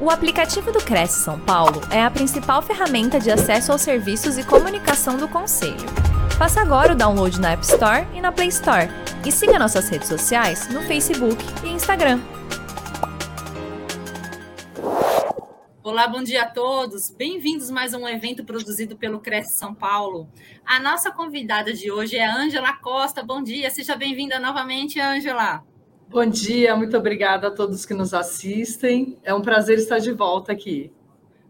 O aplicativo do Cresce São Paulo é a principal ferramenta de acesso aos serviços e comunicação do Conselho. Faça agora o download na App Store e na Play Store. E siga nossas redes sociais no Facebook e Instagram. Olá, bom dia a todos. Bem-vindos mais a um evento produzido pelo Cresce São Paulo. A nossa convidada de hoje é Ângela Costa. Bom dia, seja bem-vinda novamente, Ângela. Bom dia, muito obrigada a todos que nos assistem. É um prazer estar de volta aqui.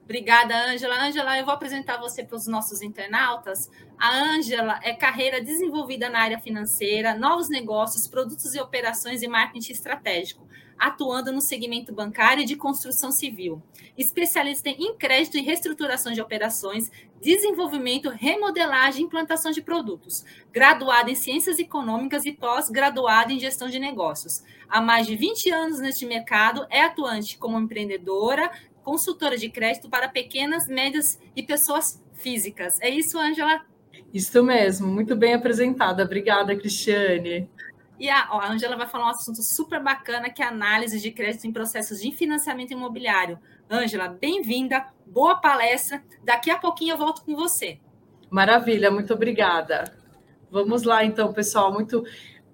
Obrigada, Ângela. Ângela, eu vou apresentar você para os nossos internautas. A Ângela é carreira desenvolvida na área financeira, novos negócios, produtos e operações e marketing estratégico atuando no segmento bancário e de construção civil. Especialista em crédito e reestruturação de operações, desenvolvimento, remodelagem e implantação de produtos. Graduada em Ciências Econômicas e pós-graduada em Gestão de Negócios. Há mais de 20 anos neste mercado, é atuante como empreendedora, consultora de crédito para pequenas, médias e pessoas físicas. É isso, Ângela? Isso mesmo, muito bem apresentada. Obrigada, Cristiane. E a, ó, a Angela vai falar um assunto super bacana, que é análise de crédito em processos de financiamento imobiliário. Ângela, bem-vinda, boa palestra. Daqui a pouquinho eu volto com você. Maravilha, muito obrigada. Vamos lá, então, pessoal. Muito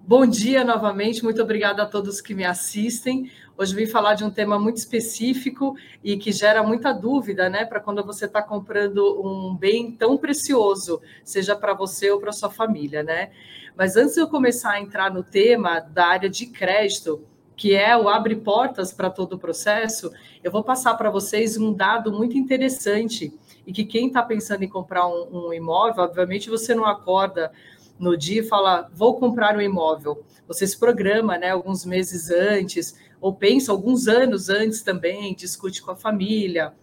bom dia novamente, muito obrigada a todos que me assistem. Hoje vim falar de um tema muito específico e que gera muita dúvida, né, para quando você está comprando um bem tão precioso, seja para você ou para sua família, né? Mas antes de eu começar a entrar no tema da área de crédito, que é o abre portas para todo o processo, eu vou passar para vocês um dado muito interessante e que quem está pensando em comprar um, um, imóvel, obviamente você não acorda no dia e fala vou comprar um imóvel. Você se programa, né, alguns meses antes ou pensa alguns anos antes também, discute com a família,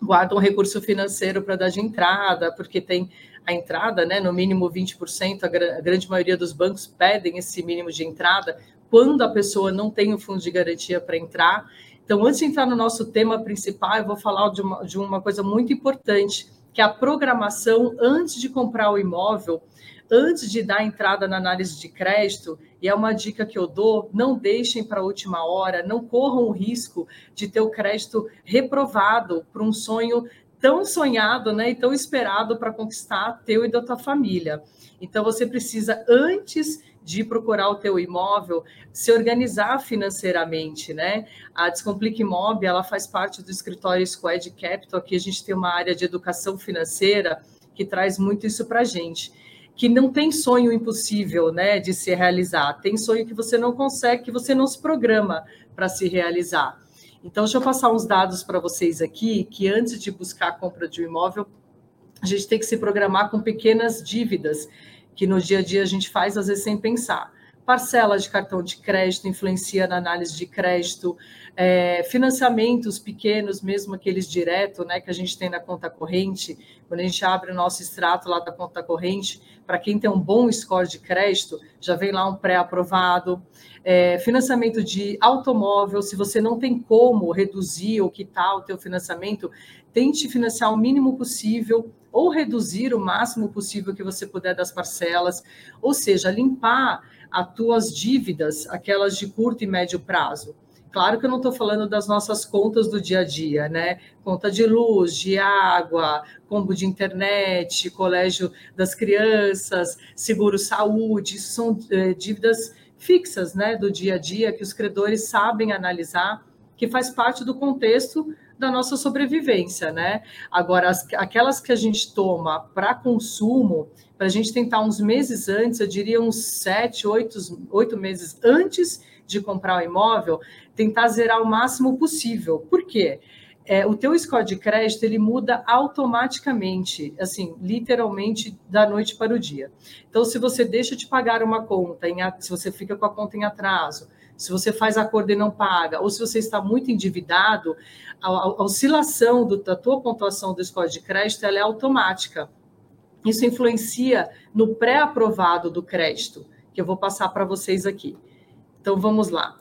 guarda um recurso financeiro para dar de entrada, porque tem a entrada, né, no mínimo 20%, a, a grande maioria dos bancos pedem esse mínimo de entrada quando a pessoa não tem o fundo de garantia para entrar. Então, antes de entrar no nosso tema principal, eu vou falar de uma, de uma coisa muito importante, que é a programação antes de comprar o imóvel, antes de dar entrada na análise de crédito, e é uma dica que eu dou: não deixem para a última hora, não corram o risco de ter o crédito reprovado por um sonho tão sonhado né, e tão esperado para conquistar teu e da tua família. Então, você precisa, antes de procurar o teu imóvel, se organizar financeiramente, né? A Descomplique Imob, ela faz parte do escritório Squad Capital, aqui a gente tem uma área de educação financeira que traz muito isso para a gente. Que não tem sonho impossível, né, de se realizar. Tem sonho que você não consegue, que você não se programa para se realizar. Então, deixa eu passar uns dados para vocês aqui, que antes de buscar a compra de um imóvel, a gente tem que se programar com pequenas dívidas, que no dia a dia a gente faz, às vezes, sem pensar. Parcela de cartão de crédito influencia na análise de crédito, é, financiamentos pequenos, mesmo aqueles direto, né, que a gente tem na conta corrente, quando a gente abre o nosso extrato lá da conta corrente, para quem tem um bom score de crédito, já vem lá um pré-aprovado. É, financiamento de automóvel, se você não tem como reduzir ou quitar o teu financiamento, tente financiar o mínimo possível ou reduzir o máximo possível que você puder das parcelas, ou seja, limpar as tuas dívidas, aquelas de curto e médio prazo. Claro que eu não estou falando das nossas contas do dia a dia, né? Conta de luz, de água, combo de internet, colégio das crianças, seguro saúde, são é, dívidas fixas, né, do dia a dia que os credores sabem analisar, que faz parte do contexto da nossa sobrevivência, né? Agora, as, aquelas que a gente toma para consumo, para a gente tentar uns meses antes, eu diria uns sete, oito, oito meses antes de comprar o imóvel, tentar zerar o máximo possível. Por quê? É, o teu score de crédito ele muda automaticamente, assim, literalmente da noite para o dia. Então, se você deixa de pagar uma conta, em, se você fica com a conta em atraso, se você faz acordo e não paga, ou se você está muito endividado, a, a oscilação do, da tua pontuação do score de crédito ela é automática. Isso influencia no pré-aprovado do crédito, que eu vou passar para vocês aqui. Então, vamos lá.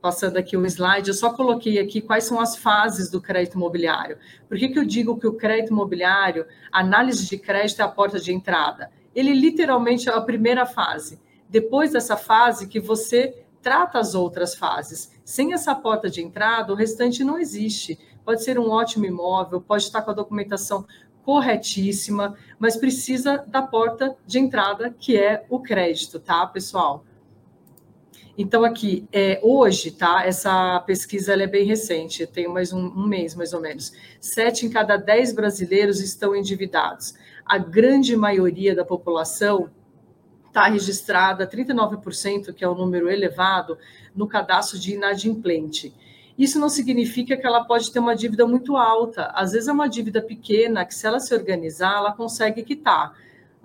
Passando aqui o slide, eu só coloquei aqui quais são as fases do crédito imobiliário. Por que, que eu digo que o crédito imobiliário, análise de crédito é a porta de entrada? Ele literalmente é a primeira fase. Depois dessa fase que você trata as outras fases. Sem essa porta de entrada, o restante não existe. Pode ser um ótimo imóvel, pode estar com a documentação corretíssima, mas precisa da porta de entrada, que é o crédito, tá, pessoal? Então, aqui, é, hoje, tá? Essa pesquisa é bem recente, tem mais um, um, mês, mais ou menos. Sete em cada dez brasileiros estão endividados. A grande maioria da população está registrada, 39%, que é um número elevado, no cadastro de inadimplente. Isso não significa que ela pode ter uma dívida muito alta. Às vezes é uma dívida pequena, que se ela se organizar, ela consegue quitar.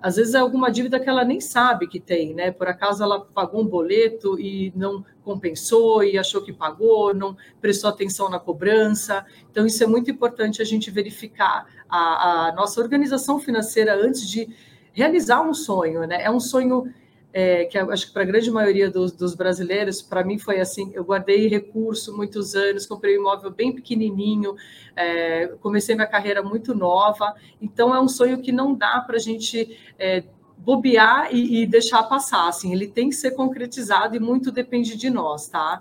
Às vezes é alguma dívida que ela nem sabe que tem, né? Por acaso ela pagou um boleto e não compensou e achou que pagou, não prestou atenção na cobrança. Então, isso é muito importante a gente verificar a, a nossa organização financeira antes de realizar um sonho, né? É um sonho é, que acho que para a grande maioria dos, dos brasileiros, para mim foi assim: eu guardei recurso muitos anos, comprei um imóvel bem pequenininho, é, comecei minha carreira muito nova, então é um sonho que não dá para a gente é, bobear e, e, deixar passar. Assim, ele tem que ser concretizado e muito depende de nós, tá?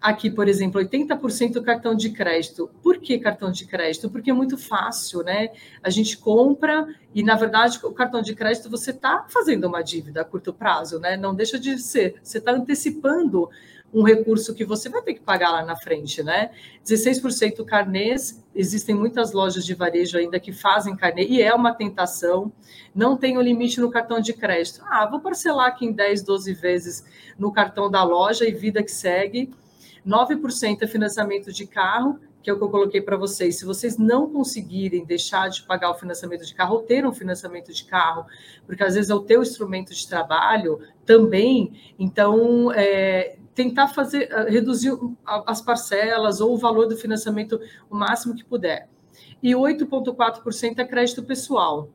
Aqui, por exemplo, 80% cartão de crédito. Por que cartão de crédito? Porque é muito fácil, né? A gente compra e, na verdade, o cartão de crédito você está fazendo uma dívida a curto prazo, né? Não deixa de ser. Você está antecipando um recurso que você vai ter que pagar lá na frente, né? 16% carnês, existem muitas lojas de varejo ainda que fazem carnê, e é uma tentação, não tem o limite no cartão de crédito. Ah, vou parcelar aqui em 10, 12 vezes no cartão da loja e vida que segue. 9% é financiamento de carro, que é o que eu coloquei para vocês. Se vocês não conseguirem deixar de pagar o financiamento de carro ou ter um financiamento de carro, porque às vezes é o teu instrumento de trabalho também, então é, tentar fazer reduzir as parcelas ou o valor do financiamento o máximo que puder. E 8,4% é crédito pessoal.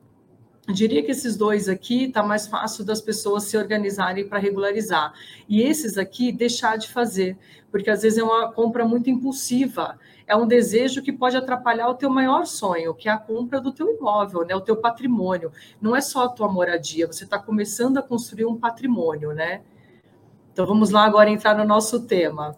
Eu diria que esses dois aqui está mais fácil das pessoas se organizarem para regularizar. E esses aqui deixar de fazer, porque às vezes é uma compra muito impulsiva, é um desejo que pode atrapalhar o teu maior sonho, que é a compra do teu imóvel, né? O teu patrimônio. Não é só a tua moradia, você está começando a construir um patrimônio, né? Então vamos lá agora entrar no nosso tema.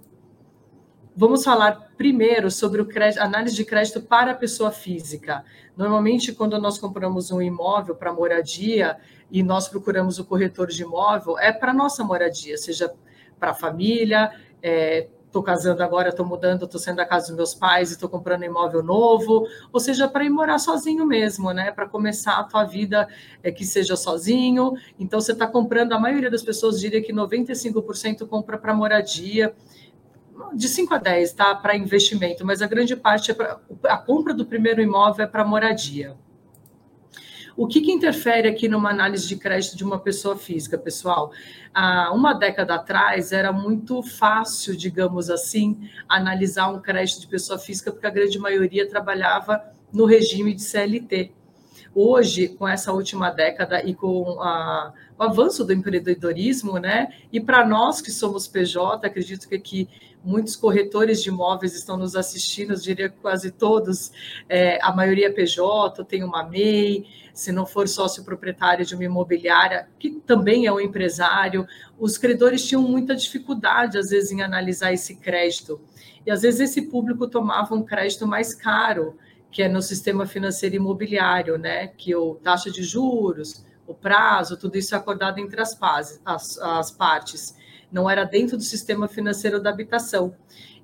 Vamos falar primeiro sobre crédito, análise de crédito para a pessoa física. Normalmente, quando nós compramos um imóvel para moradia e nós procuramos o corretor de imóvel, é para nossa moradia, seja para a família, estou é, casando agora, estou mudando, estou saindo da casa dos meus pais e estou comprando um imóvel novo, ou seja, para ir morar sozinho mesmo, né? Para começar a tua vida é, que seja sozinho. Então, você está comprando, a maioria das pessoas diria que 95% compra para moradia de 5 a 10, tá? Para investimento, mas a grande parte é para a compra do primeiro imóvel é para moradia. O que, que, interfere aqui numa análise de crédito de uma pessoa física, pessoal? Há uma década atrás era muito fácil, digamos assim, analisar um crédito de pessoa física, porque a grande maioria trabalhava no regime de CLT. Hoje, com essa última década e com a, o avanço do empreendedorismo, né? E para nós que somos PJ, acredito que aqui muitos corretores de imóveis estão nos assistindo, eu diria que quase todos, é, a maioria é PJ, tem uma MEI, se não for sócio proprietário de uma imobiliária, que também é um empresário, os credores tinham muita dificuldade, às vezes, em analisar esse crédito. E às vezes esse público tomava um crédito mais caro, que é no sistema financeiro imobiliário, né? Que o taxa de juros, o prazo, tudo isso é acordado entre as, as, as partes. Não era dentro do sistema financeiro da habitação.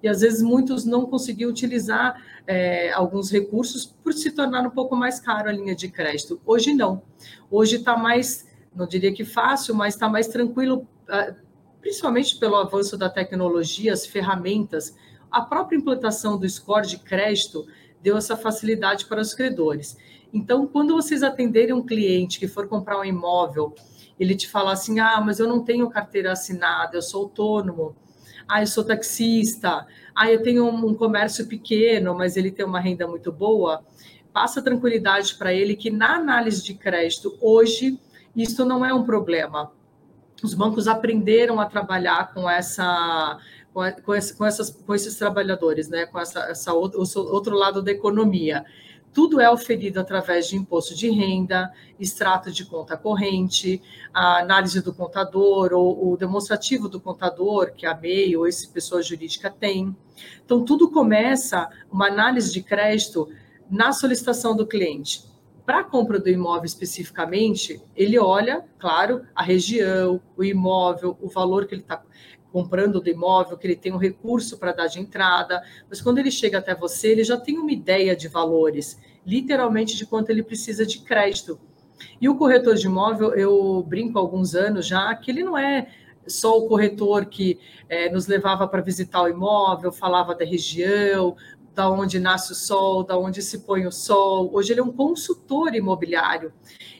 E às vezes muitos não conseguiam utilizar é, alguns recursos por se tornar um pouco mais caro a linha de crédito. Hoje não. Hoje está mais, não diria que fácil, mas está mais tranquilo, ah, principalmente pelo avanço da tecnologia, as ferramentas, a própria implantação do score de crédito deu essa facilidade para os credores. Então, quando vocês atenderem um cliente que for comprar um imóvel, ele te falar assim: ah, mas eu não tenho carteira assinada, eu sou autônomo, ah, eu sou taxista, ah, eu tenho um comércio pequeno, mas ele tem uma renda muito boa, passa tranquilidade para ele que na análise de crédito, hoje, isso não é um problema. Os bancos aprenderam a trabalhar com essa com, essas, com esses trabalhadores, né? com essa, essa outro, outro lado da economia. Tudo é oferido através de imposto de renda, extrato de conta corrente, a análise do contador ou o demonstrativo do contador, que a MEI ou esse pessoa jurídica tem. Então, tudo começa uma análise de crédito na solicitação do cliente. Para a compra do imóvel especificamente, ele olha, claro, a região, o imóvel, o valor que ele está comprando do imóvel, que ele tem um recurso para dar de entrada, mas quando ele chega até você, ele já tem uma ideia de valores, literalmente de quanto ele precisa de crédito. E o corretor de imóvel, eu brinco há alguns anos já, que ele não é só o corretor que é, nos levava para visitar o imóvel, falava da região, da onde nasce o sol, da onde se põe o sol. Hoje ele é um consultor imobiliário.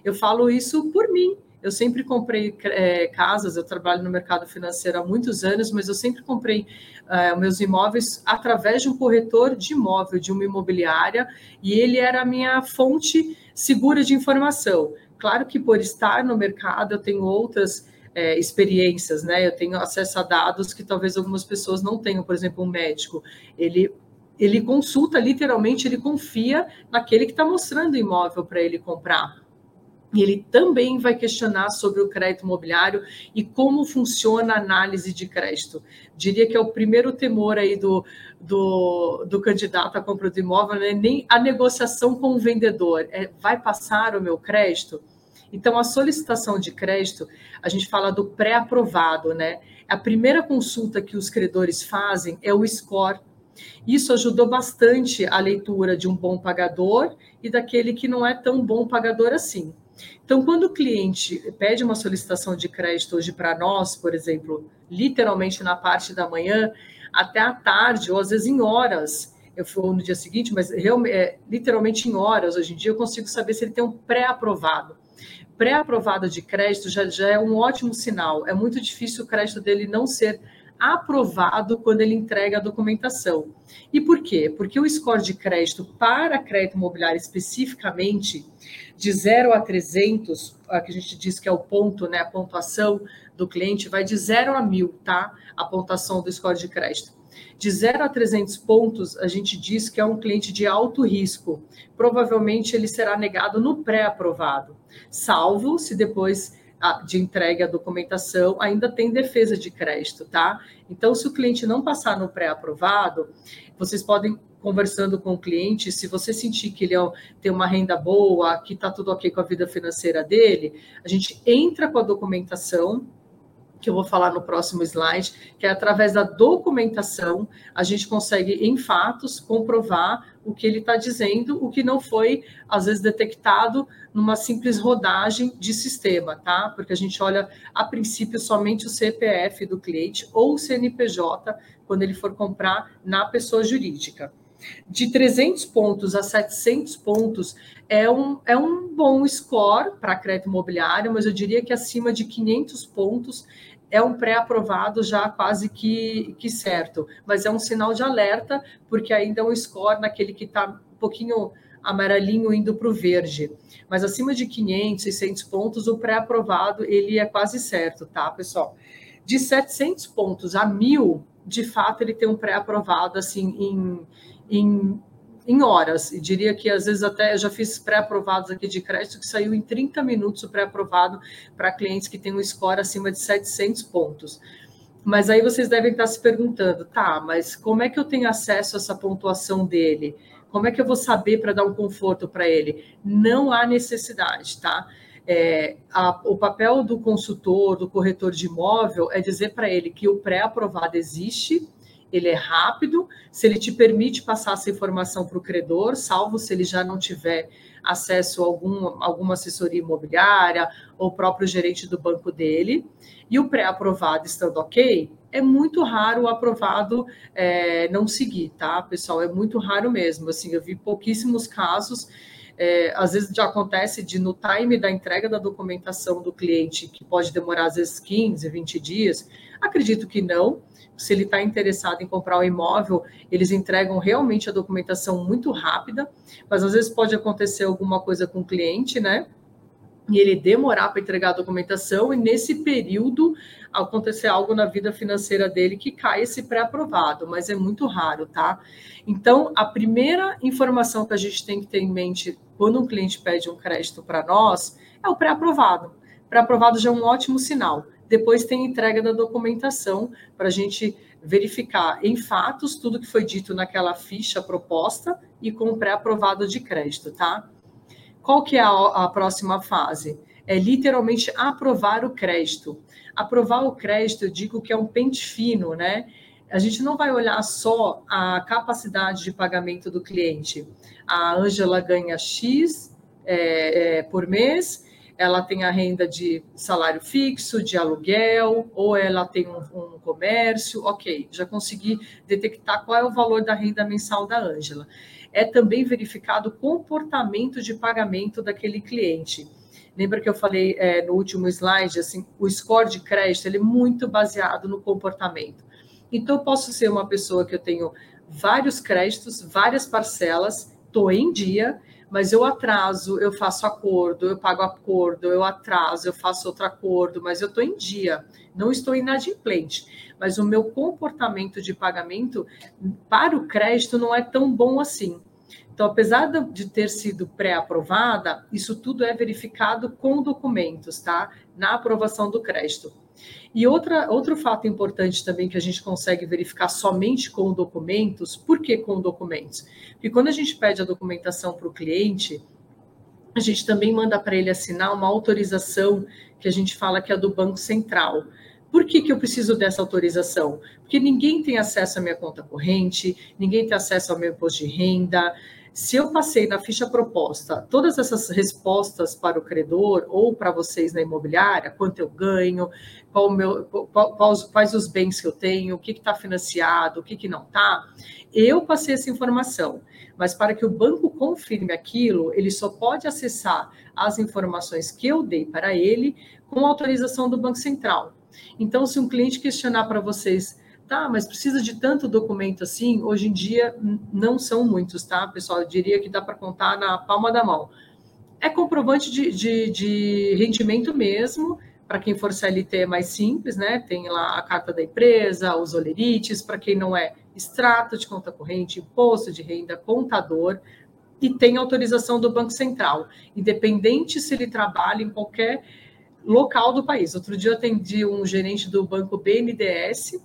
Eu falo isso por mim. Eu sempre comprei é, casas, eu trabalho no mercado financeiro há muitos anos, mas eu sempre comprei é, meus imóveis através de um corretor de imóvel, de uma imobiliária, e ele era a minha fonte segura de informação. Claro que por estar no mercado eu tenho outras é, experiências, né? Eu tenho acesso a dados que talvez algumas pessoas não tenham, por exemplo, um médico. Ele ele consulta literalmente, ele confia naquele que está mostrando o imóvel para ele comprar. Ele também vai questionar sobre o crédito imobiliário e como funciona a análise de crédito. Diria que é o primeiro temor aí do, do, do candidato à compra do imóvel, né? nem a negociação com o vendedor. É, vai passar o meu crédito? Então, a solicitação de crédito, a gente fala do pré-aprovado, né? A primeira consulta que os credores fazem é o score. Isso ajudou bastante a leitura de um bom pagador e daquele que não é tão bom pagador assim. Então, quando o cliente pede uma solicitação de crédito hoje para nós, por exemplo, literalmente na parte da manhã, até à tarde, ou às vezes em horas, eu for no dia seguinte, mas é, literalmente em horas, hoje em dia, eu consigo saber se ele tem um pré-aprovado. Pré-aprovado de crédito já, já é um ótimo sinal. É muito difícil o crédito dele não ser aprovado quando ele entrega a documentação. E por quê? Porque o score de crédito para crédito imobiliário especificamente, de 0 a 300, que a gente diz que é o ponto, né, a pontuação do cliente, vai de 0 a 1000, tá? A pontuação do score de crédito. De 0 a 300 pontos, a gente diz que é um cliente de alto risco. Provavelmente ele será negado no pré-aprovado, salvo se depois de entregue a documentação, ainda tem defesa de crédito, tá? Então, se o cliente não passar no pré-aprovado, vocês podem conversando com o cliente, se você sentir que ele é tem uma renda boa, que está tudo ok com a vida financeira dele, a gente entra com a documentação, que eu vou falar no próximo slide, que é através da documentação a gente consegue, em fatos, comprovar o que ele está dizendo, o que não foi, às vezes, detectado numa simples rodagem de sistema, tá? Porque a gente olha, a princípio, somente o CPF do cliente ou o CNPJ, quando ele for comprar na pessoa jurídica. De 300 pontos a 700 pontos é um, é um bom score para crédito imobiliário, mas eu diria que acima de 500 pontos é um pré-aprovado já quase que, que certo, mas é um sinal de alerta, porque ainda é um score naquele que está um pouquinho amarelinho indo para o verde. Mas acima de 500, 600 pontos, o pré-aprovado ele é quase certo, tá, pessoal? De 700 pontos a 1.000, de fato, ele tem um pré-aprovado, assim, em, em em horas, e diria que às vezes até eu já fiz pré-aprovados aqui de crédito que saiu em 30 minutos o pré-aprovado para clientes que têm um score acima de 700 pontos. Mas aí vocês devem estar se perguntando, tá, mas como é que eu tenho acesso a essa pontuação dele? Como é que eu vou saber para dar um conforto para ele? Não há necessidade, tá? É, a, o papel do consultor, do corretor de imóvel, é dizer para ele que o pré-aprovado existe ele é rápido, se ele te permite passar essa informação para o credor, salvo se ele já não tiver acesso a algum, alguma assessoria imobiliária ou próprio gerente do banco dele. E o pré-aprovado estando ok, é muito raro o aprovado é, não seguir, tá, pessoal? É muito raro mesmo. Assim, eu vi pouquíssimos casos. É, às vezes já acontece de no time da entrega da documentação do cliente, que pode demorar às vezes 15, 20 dias, acredito que não, se ele está interessado em comprar o um imóvel, eles entregam realmente a documentação muito rápida, mas às vezes pode acontecer alguma coisa com o cliente, né? e ele demorar para entregar a documentação, e nesse período acontecer algo na vida financeira dele que cai esse pré-aprovado, mas é muito raro, tá? Então, a primeira informação que a gente tem que ter em mente quando um cliente pede um crédito para nós é o pré-aprovado. Pré-aprovado já é um ótimo sinal. Depois tem entrega da documentação para a gente verificar em fatos tudo que foi dito naquela ficha proposta e com pré-aprovado de crédito, tá? Qual que é a, a próxima fase? É literalmente aprovar o crédito. Aprovar o crédito, eu digo que é um pente fino, né? A gente não vai olhar só a capacidade de pagamento do cliente. A Ângela ganha X é, é, por mês, ela tem a renda de salário fixo, de aluguel, ou ela tem um, um, comércio, ok, já consegui detectar qual é o valor da renda mensal da Ângela é também verificado o comportamento de pagamento daquele cliente. Lembra que eu falei é, no último slide, assim, o score de crédito ele é muito baseado no comportamento. Então, eu posso ser uma pessoa que eu tenho vários créditos, várias parcelas, estou em dia, mas eu atraso, eu faço acordo, eu pago acordo, eu atraso, eu faço outro acordo, mas eu estou em dia, não estou inadimplente. Mas o meu comportamento de pagamento para o crédito não é tão bom assim. Então, apesar de ter sido pré-aprovada, isso tudo é verificado com documentos, tá? Na aprovação do crédito. E outra, outro fato importante também que a gente consegue verificar somente com documentos, por que com documentos? Porque quando a gente pede a documentação para o cliente, a gente também manda para ele assinar uma autorização que a gente fala que é do Banco Central. Por que, que eu preciso dessa autorização? Porque ninguém tem acesso à minha conta corrente, ninguém tem acesso ao meu imposto de renda, se eu passei na ficha proposta todas essas respostas para o credor ou para vocês na imobiliária, quanto eu ganho, qual meu, qual, quais, quais os bens que eu tenho, o que está financiado, o que, que não está, eu passei essa informação. Mas para que o banco confirme aquilo, ele só pode acessar as informações que eu dei para ele com autorização do Banco Central. Então, se um cliente questionar para vocês Tá, mas precisa de tanto documento assim? Hoje em dia não são muitos, tá, pessoal? Eu diria que dá para contar na palma da mão. É comprovante de, de, de rendimento mesmo, para quem for CLT é mais simples, né? Tem lá a carta da empresa, os olerites, para quem não é extrato de conta corrente, imposto de renda, contador, e tem autorização do Banco Central, independente se ele trabalha em qualquer local do país. Outro dia eu atendi um gerente do banco BNDES,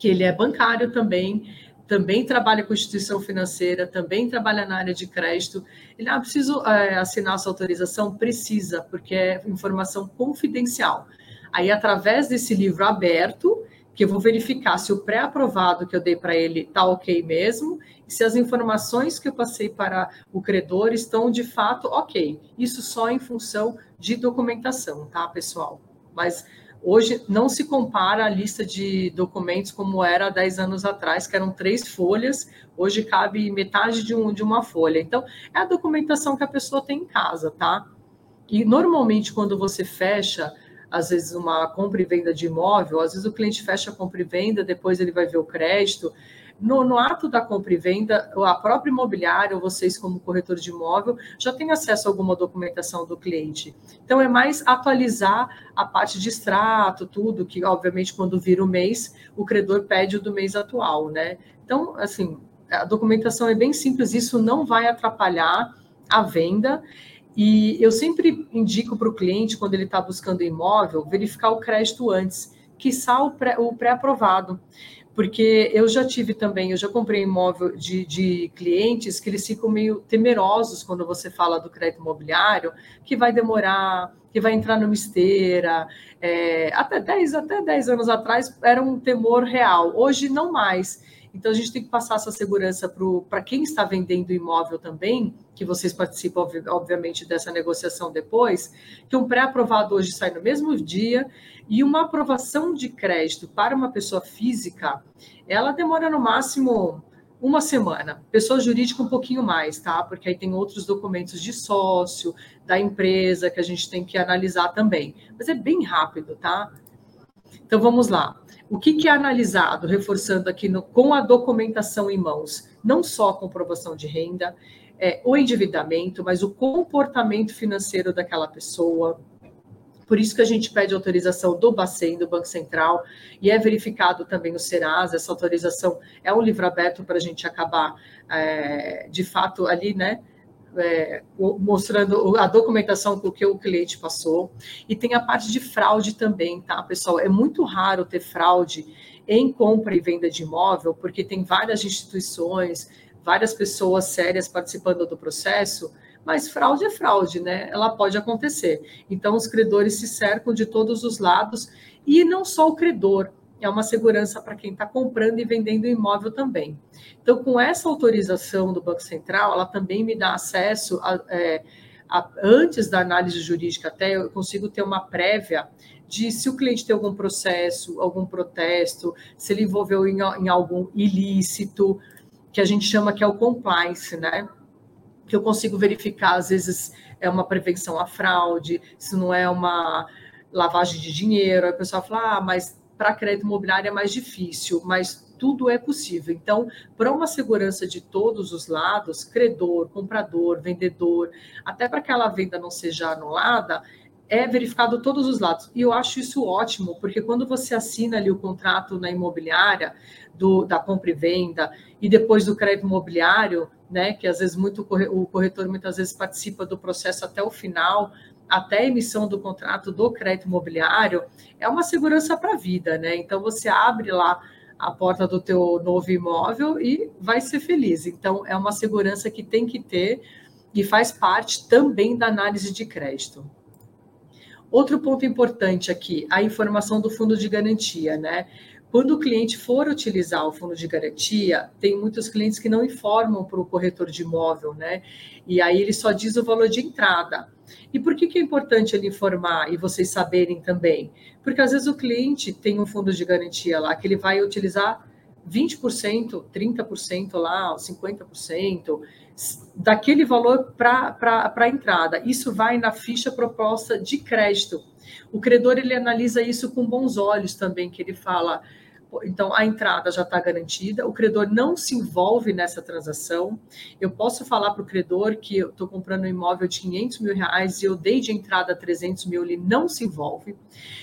que ele é bancário também, também trabalha com instituição financeira, também trabalha na área de crédito. Ele, ah, preciso é, assinar essa autorização? Precisa, porque é informação confidencial. Aí, através desse livro aberto, que eu vou verificar se o pré-aprovado que eu dei para ele está ok mesmo, e se as informações que eu passei para o credor estão de fato ok. Isso só em função de documentação, tá, pessoal? Mas Hoje não se compara a lista de documentos como era há 10 anos atrás, que eram três folhas, hoje cabe metade de, um, de uma folha. Então, é a documentação que a pessoa tem em casa, tá? E normalmente, quando você fecha, às vezes, uma compra e venda de imóvel, às vezes o cliente fecha a compra e venda, depois ele vai ver o crédito. No, no, ato da compra e venda, a própria imobiliária, ou vocês, como corretor de imóvel, já tem acesso a alguma documentação do cliente. Então, é mais atualizar a parte de extrato, tudo, que, obviamente, quando vira o mês, o credor pede o do mês atual, né? Então, assim, a documentação é bem simples, isso não vai atrapalhar a venda. E eu sempre indico para o cliente, quando ele está buscando imóvel, verificar o crédito antes, que o pré-aprovado. Porque eu já tive também, eu já comprei imóvel de, de clientes que eles ficam meio temerosos quando você fala do crédito imobiliário, que vai demorar, que vai entrar numa esteira. É, até 10, até 10 anos atrás era um temor real, hoje não mais. Então a gente tem que passar essa segurança para quem está vendendo imóvel também, que vocês participam, obviamente, dessa negociação depois, que um pré-aprovado hoje sai no mesmo dia e uma aprovação de crédito para uma pessoa física, ela demora no máximo uma semana. Pessoa jurídica um pouquinho mais, tá? Porque aí tem outros documentos de sócio, da empresa que a gente tem que analisar também. Mas é bem rápido, tá? Então vamos lá. O que, que é analisado, reforçando aqui no, com a documentação em mãos? Não só a comprovação de renda, é, o endividamento, mas o comportamento financeiro daquela pessoa. Por isso que a gente pede autorização do Bacen, do Banco Central, e é verificado também o Serasa. Essa autorização é um livro aberto para a gente acabar, é, de fato, ali, né? É, mostrando a documentação com que o cliente passou. E tem a parte de fraude também, tá, pessoal? É muito raro ter fraude em compra e venda de imóvel, porque tem várias instituições, várias pessoas sérias participando do processo, mas fraude é fraude, né? Ela pode acontecer. Então, os credores se cercam de todos os lados, e não só o credor, é uma segurança para quem está comprando e vendendo imóvel também. Então, com essa autorização do Banco Central, ela também me dá acesso a, é, a, antes da análise jurídica, até eu consigo ter uma prévia de se o cliente tem algum processo, algum protesto, se ele envolveu em, em algum ilícito, que a gente chama que é o compliance, né? Que eu consigo verificar, às vezes é uma prevenção à fraude, se não é uma lavagem de dinheiro, aí o pessoal fala, ah, mas para crédito imobiliário é mais difícil, mas tudo é possível. Então, para uma segurança de todos os lados, credor, comprador, vendedor, até para que aquela venda não seja anulada, é verificado todos os lados. E eu acho isso ótimo, porque quando você assina ali o contrato na imobiliária, do, da compra e venda, e depois do crédito imobiliário, né, que às vezes muito o corretor muitas vezes participa do processo até o final, até a emissão do contrato do crédito imobiliário, é uma segurança para a vida, né? Então você abre lá a porta do teu novo imóvel e vai ser feliz. Então é uma segurança que tem que ter e faz parte também da análise de crédito. Outro ponto importante aqui, a informação do fundo de garantia, né? Quando o cliente for utilizar o fundo de garantia, tem muitos clientes que não informam para o corretor de imóvel, né? E aí ele só diz o valor de entrada. E por que, que é importante ele informar e vocês saberem também? Porque às vezes o cliente tem um fundo de garantia lá que ele vai utilizar 20%, 30% lá, 50%, daquele valor para a entrada. Isso vai na ficha proposta de crédito. O credor ele analisa isso com bons olhos também, que ele fala, então a entrada já está garantida, o credor não se envolve nessa transação. Eu posso falar para o credor que eu estou comprando um imóvel de 500 mil reais e eu dei de entrada 300 mil, ele não se envolve.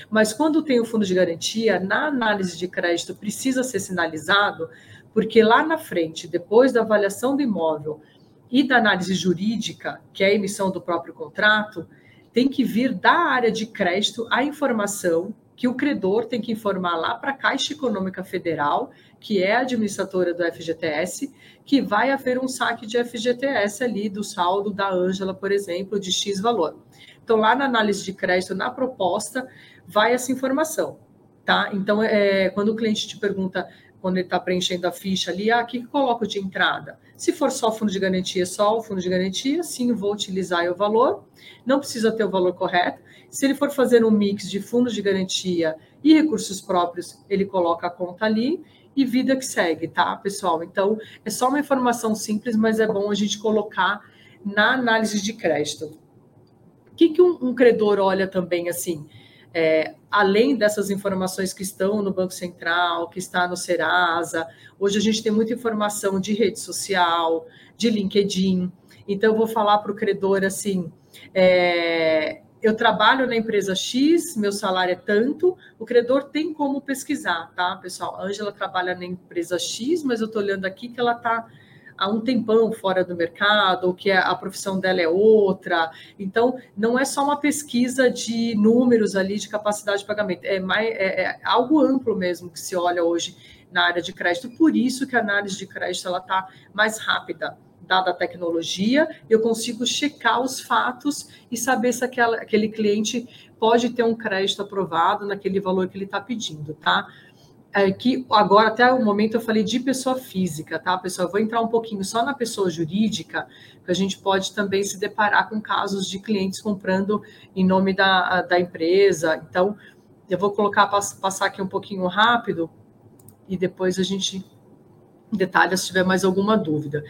Mas quando tem o fundo de garantia, na análise de crédito precisa ser sinalizado, porque lá na frente, depois da avaliação do imóvel e da análise jurídica, que é a emissão do próprio contrato, tem que vir da área de crédito a informação que o credor tem que informar lá para a Caixa Econômica Federal, que é a administradora do FGTS, que vai haver um saque de FGTS ali do saldo da Ângela, por exemplo, de X valor. Então, lá na análise de crédito, na proposta, vai essa informação, tá? Então, é, quando o cliente te pergunta, quando ele está preenchendo a ficha ali, ah, o que, que coloco de entrada? Se for só fundo de garantia, só o fundo de garantia, sim, vou utilizar o valor, não precisa ter o valor correto. Se ele for fazer um mix de fundos de garantia e recursos próprios, ele coloca a conta ali e vida que segue, tá, pessoal? Então, é só uma informação simples, mas é bom a gente colocar na análise de crédito. O que, que um, um credor olha também assim? É, além dessas informações que estão no Banco Central, que está no Serasa, hoje a gente tem muita informação de rede social, de LinkedIn. Então, eu vou falar para o credor assim: é, eu trabalho na empresa X, meu salário é tanto, o credor tem como pesquisar, tá, pessoal? A Ângela trabalha na empresa X, mas eu estou olhando aqui que ela está há um tempão fora do mercado, ou que a profissão dela é outra. Então, não é só uma pesquisa de números ali de capacidade de pagamento, é, mais, é, é algo amplo mesmo que se olha hoje na área de crédito. Por isso que a análise de crédito ela está mais rápida dada a tecnologia, eu consigo checar os fatos e saber se aquela, aquele cliente pode ter um crédito aprovado naquele valor que ele está pedindo, tá? É que agora, até o momento, eu falei de pessoa física, tá, pessoal? Eu vou entrar um pouquinho só na pessoa jurídica, que a gente pode também se deparar com casos de clientes comprando em nome da, da empresa. Então, eu vou colocar, passar aqui um pouquinho rápido e depois a gente detalha se tiver mais alguma dúvida.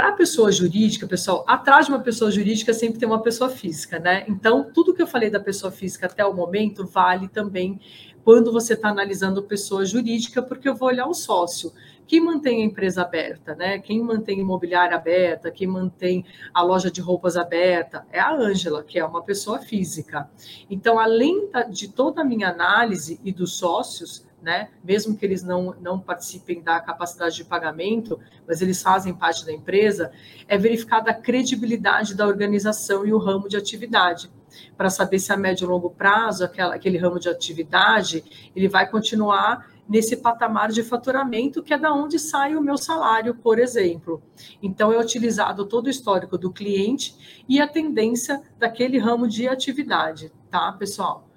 Para pessoa jurídica, pessoal, atrás de uma pessoa jurídica sempre tem uma pessoa física, né? Então, tudo que eu falei da pessoa física até o momento vale também quando você está analisando pessoa jurídica, porque eu vou olhar o sócio, quem mantém a empresa aberta, né? Quem mantém imobiliária aberta, quem mantém a loja de roupas aberta é a Ângela, que é uma pessoa física. Então, além de toda a minha análise e dos sócios, né? Mesmo que eles não, não participem da capacidade de pagamento, mas eles fazem parte da empresa, é verificada a credibilidade da organização e o ramo de atividade, para saber se a médio e longo prazo aquela, aquele ramo de atividade ele vai continuar nesse patamar de faturamento que é da onde sai o meu salário, por exemplo. Então é utilizado todo o histórico do cliente e a tendência daquele ramo de atividade, tá, pessoal?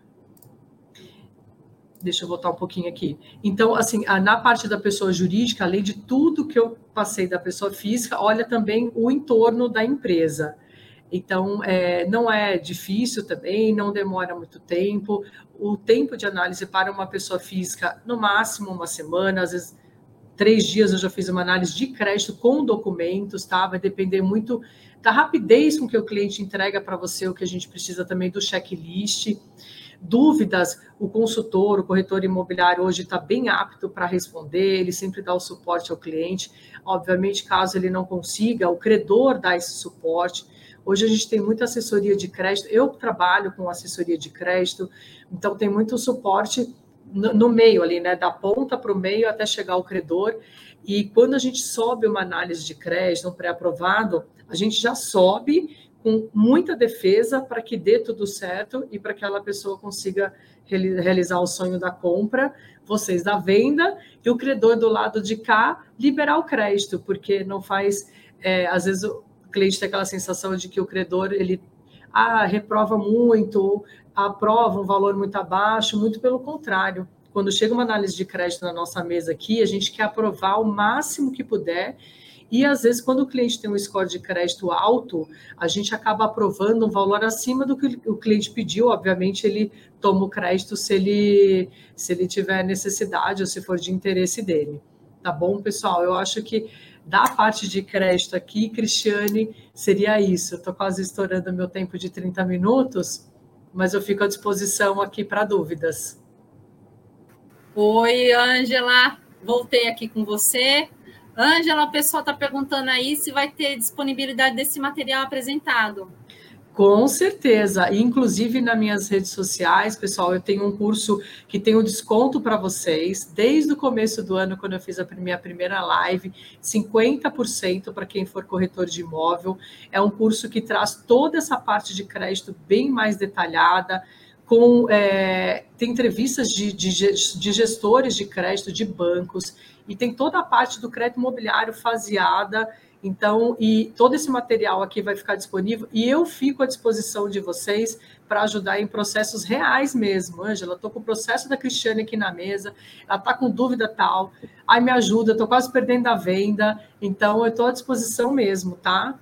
Deixa eu voltar um pouquinho aqui. Então, assim, na parte da pessoa jurídica, além de tudo que eu passei da pessoa física, olha também o entorno da empresa. Então, é, não é difícil também, não demora muito tempo. O tempo de análise para uma pessoa física, no máximo uma semana, às vezes três dias eu já fiz uma análise de crédito com documentos, tá? Vai depender muito da rapidez com que o cliente entrega para você o que a gente precisa também do checklist dúvidas, o consultor, o corretor imobiliário hoje está bem apto para responder, ele sempre dá o suporte ao cliente. Obviamente, caso ele não consiga, o credor dá esse suporte. Hoje a gente tem muita assessoria de crédito, eu trabalho com assessoria de crédito, então tem muito suporte no, no meio ali, né? Da ponta para o meio até chegar ao credor. E quando a gente sobe uma análise de crédito, um pré-aprovado, a gente já sobe com muita defesa para que dê tudo certo e para que aquela pessoa consiga realizar o sonho da compra, vocês da venda e o credor do lado de cá liberar o crédito, porque não faz, é, às vezes o cliente tem aquela sensação de que o credor ele ah, reprova muito, aprova um valor muito abaixo, muito pelo contrário. Quando chega uma análise de crédito na nossa mesa aqui, a gente quer aprovar o máximo que puder e às vezes, quando o cliente tem um score de crédito alto, a gente acaba aprovando um valor acima do que o cliente pediu. Obviamente, ele toma o crédito se ele, se ele tiver necessidade ou se for de interesse dele. Tá bom, pessoal? Eu acho que da parte de crédito aqui, Cristiane, seria isso. Estou quase estourando meu tempo de 30 minutos, mas eu fico à disposição aqui para dúvidas. Oi, Ângela. Voltei aqui com você. Ângela, o pessoal está perguntando aí se vai ter disponibilidade desse material apresentado. Com certeza, inclusive nas minhas redes sociais, pessoal, eu tenho um curso que tem um desconto para vocês, desde o começo do ano, quando eu fiz a minha primeira live, 50% para quem for corretor de imóvel. É um curso que traz toda essa parte de crédito bem mais detalhada, com é, tem entrevistas de, de, de gestores de crédito de bancos e tem toda a parte do crédito imobiliário faseada. Então, e todo esse material aqui vai ficar disponível e eu fico à disposição de vocês para ajudar em processos reais mesmo. Ângela, estou com o processo da Cristiane aqui na mesa, ela está com dúvida tal, aí me ajuda, estou quase perdendo a venda, então eu estou à disposição mesmo, tá?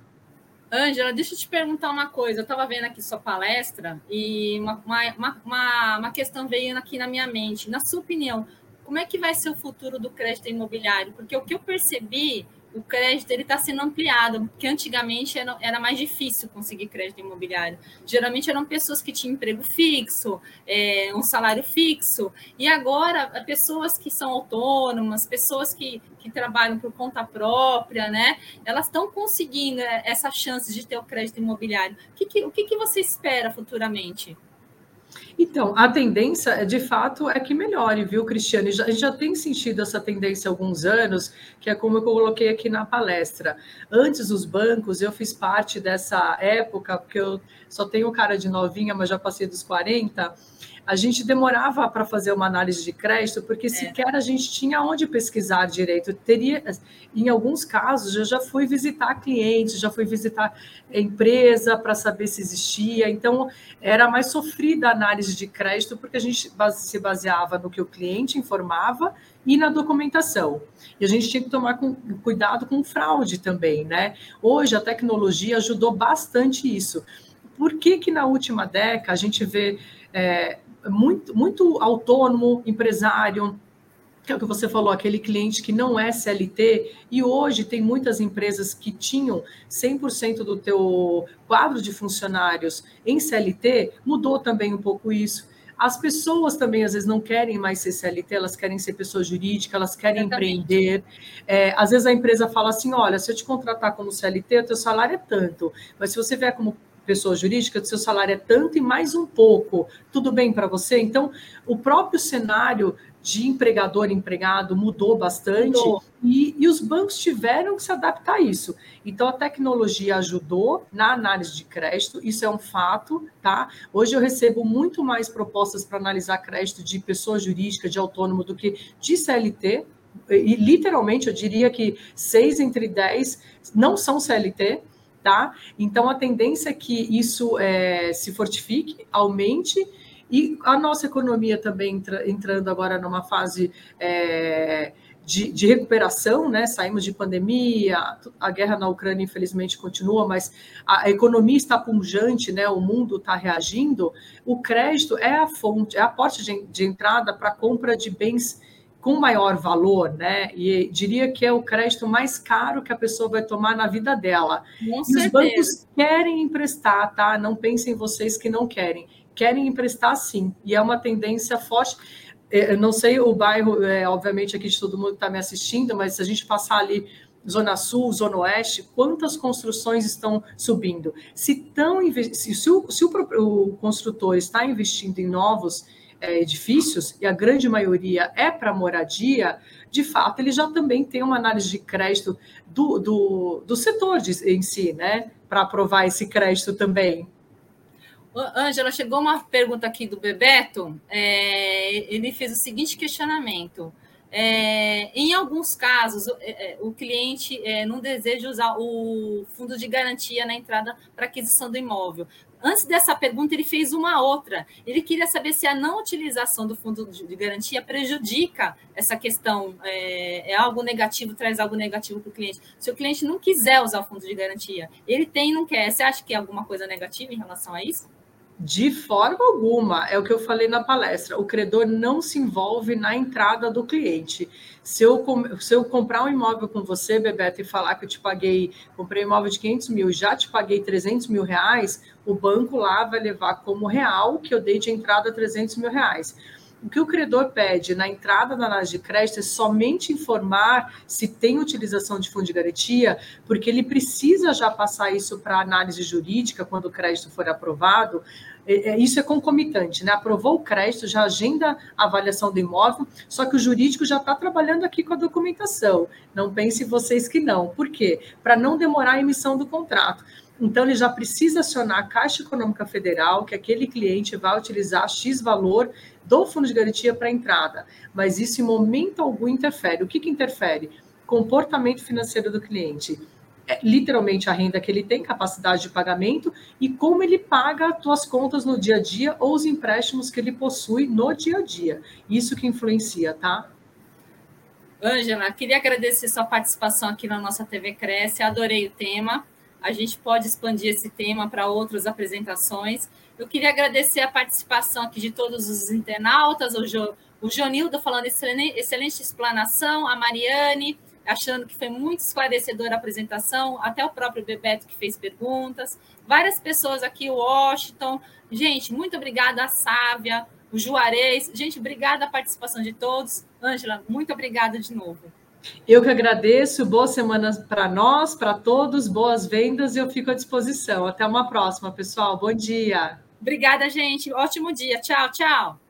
Ângela, deixa eu te perguntar uma coisa. Eu estava vendo aqui sua palestra e uma, uma, uma, uma questão veio aqui na minha mente. Na sua opinião, como é que vai ser o futuro do crédito imobiliário? Porque o que eu percebi, o crédito ele está sendo ampliado, porque antigamente era, era, mais difícil conseguir crédito imobiliário. Geralmente eram pessoas que tinham emprego fixo, é, um salário fixo, e agora pessoas que são autônomas, pessoas que, que trabalham por conta própria, né? Elas estão conseguindo é, essa chance de ter o crédito imobiliário. O que, que o que, que você espera futuramente? Então, a tendência, de fato, é que melhore, viu, Cristiane? A gente já tem sentido essa tendência há alguns anos, que é como eu coloquei aqui na palestra. Antes, os bancos, eu fiz parte dessa época, porque eu só tenho cara de novinha, mas já passei dos 40, a gente demorava para fazer uma análise de crédito, porque é. sequer a gente tinha onde pesquisar direito. Teria, em alguns casos, eu já fui visitar clientes, já fui visitar empresa para saber se existia. Então, era mais sofrida a análise de crédito, porque a gente se baseava no que o cliente informava e na documentação. E a gente tinha que tomar com, cuidado com fraude também, né? Hoje a tecnologia ajudou bastante isso. Por que que na última década a gente vê é, muito, muito autônomo, empresário, que é o que você falou, aquele cliente que não é CLT, e hoje tem muitas empresas que tinham 100% do teu quadro de funcionários em CLT, mudou também um pouco isso. As pessoas também, às vezes, não querem mais ser CLT, elas querem ser pessoa jurídica, elas querem Exatamente. empreender. É, às vezes a empresa fala assim: olha, se eu te contratar como CLT, o teu salário é tanto, mas se você vier como pessoa jurídica, seu salário é tanto e mais um pouco. Tudo bem para você? Então, o próprio cenário de empregador e empregado mudou bastante mudou. E, e, os bancos tiveram que se adaptar a isso. Então, a tecnologia ajudou na análise de crédito, isso é um fato, tá? Hoje eu recebo muito mais propostas para analisar crédito de pessoa jurídica, de autônomo, do que de CLT. E literalmente eu diria que seis entre dez não são CLT, tá? Então, a tendência é que isso é, se fortifique, aumente e a nossa economia também entra, entrando agora numa fase é, de, de, recuperação, né? Saímos de pandemia, a guerra na Ucrânia, infelizmente, continua, mas a, economia está punjante, né? O mundo está reagindo. O crédito é a fonte, é a porta de, de entrada para a compra de bens com maior valor, né? E diria que é o crédito mais caro que a pessoa vai tomar na vida dela. Com e os bancos querem emprestar, tá? Não pensem vocês que não querem querem emprestar sim, e é uma tendência forte. É, eu não sei o bairro, é, obviamente, aqui de todo mundo que está me assistindo, mas se a gente passar ali Zona Sul, Zona Oeste, quantas construções estão subindo? Se, tão, se, se, o, se o, o, construtor está investindo em novos é, edifícios, e a grande maioria é para moradia, de fato, ele já também tem uma análise de crédito do, do, do setor de, em si, né? Para aprovar esse crédito também. Ângela, chegou uma pergunta aqui do Bebeto. É, ele fez o seguinte questionamento. É, em alguns casos, é, é o cliente é, não deseja usar o fundo de garantia na entrada para aquisição do imóvel. Antes dessa pergunta, ele fez uma outra. Ele queria saber se a não utilização do fundo de garantia prejudica essa questão. É, é algo negativo, traz algo negativo para o cliente. Se o cliente não quiser usar o fundo de garantia, ele tem e não quer. Você acha que é alguma coisa negativa em relação a isso? De forma alguma, é o que eu falei na palestra. O credor não se envolve na entrada do cliente. Se eu, se eu comprar um imóvel com você, Bebeto, e falar que eu te paguei, comprei um imóvel de 500 mil, já te paguei 300 mil reais, o banco lá vai levar como real que eu dei de entrada 300 mil reais. O que o credor pede na entrada da análise de crédito é somente informar se tem utilização de fundo de garantia, porque ele precisa já passar isso para análise jurídica quando o crédito for aprovado. É, é, isso é concomitante, né? Aprovou o crédito, já agenda a avaliação do imóvel, só que o jurídico já está trabalhando aqui com a documentação. Não pense vocês que não. Por quê? Para não demorar a emissão do contrato. Então, ele já precisa acionar a Caixa Econômica Federal, que aquele cliente vai utilizar X valor do fundo de garantia para entrada, mas isso em momento algum interfere. O que, que interfere? Comportamento financeiro do cliente. É, literalmente a renda que ele tem, capacidade de pagamento e como ele paga as suas contas no dia a dia ou os empréstimos que ele possui no dia a dia. Isso que influencia, tá? Ângela, queria agradecer sua participação aqui na nossa TV Cresce, adorei o tema. A gente pode expandir esse tema para outras apresentações. Eu queria agradecer a participação aqui de todos os internautas, o, jo, o Jonildo falando excelente, excelente explanação, a Mariane achando que foi muito esclarecedora a apresentação, até o próprio Bebeto que fez perguntas, várias pessoas aqui, o Washington. Gente, muito obrigada a Sávia, o Juarez. Gente, obrigada a participação de todos. Ângela, muito obrigada de novo. Eu que agradeço, boa semana para nós, para todos, boas vendas e eu fico à disposição. Até uma próxima, pessoal. Bom dia. Obrigada, gente. Ótimo dia. Tchau, tchau.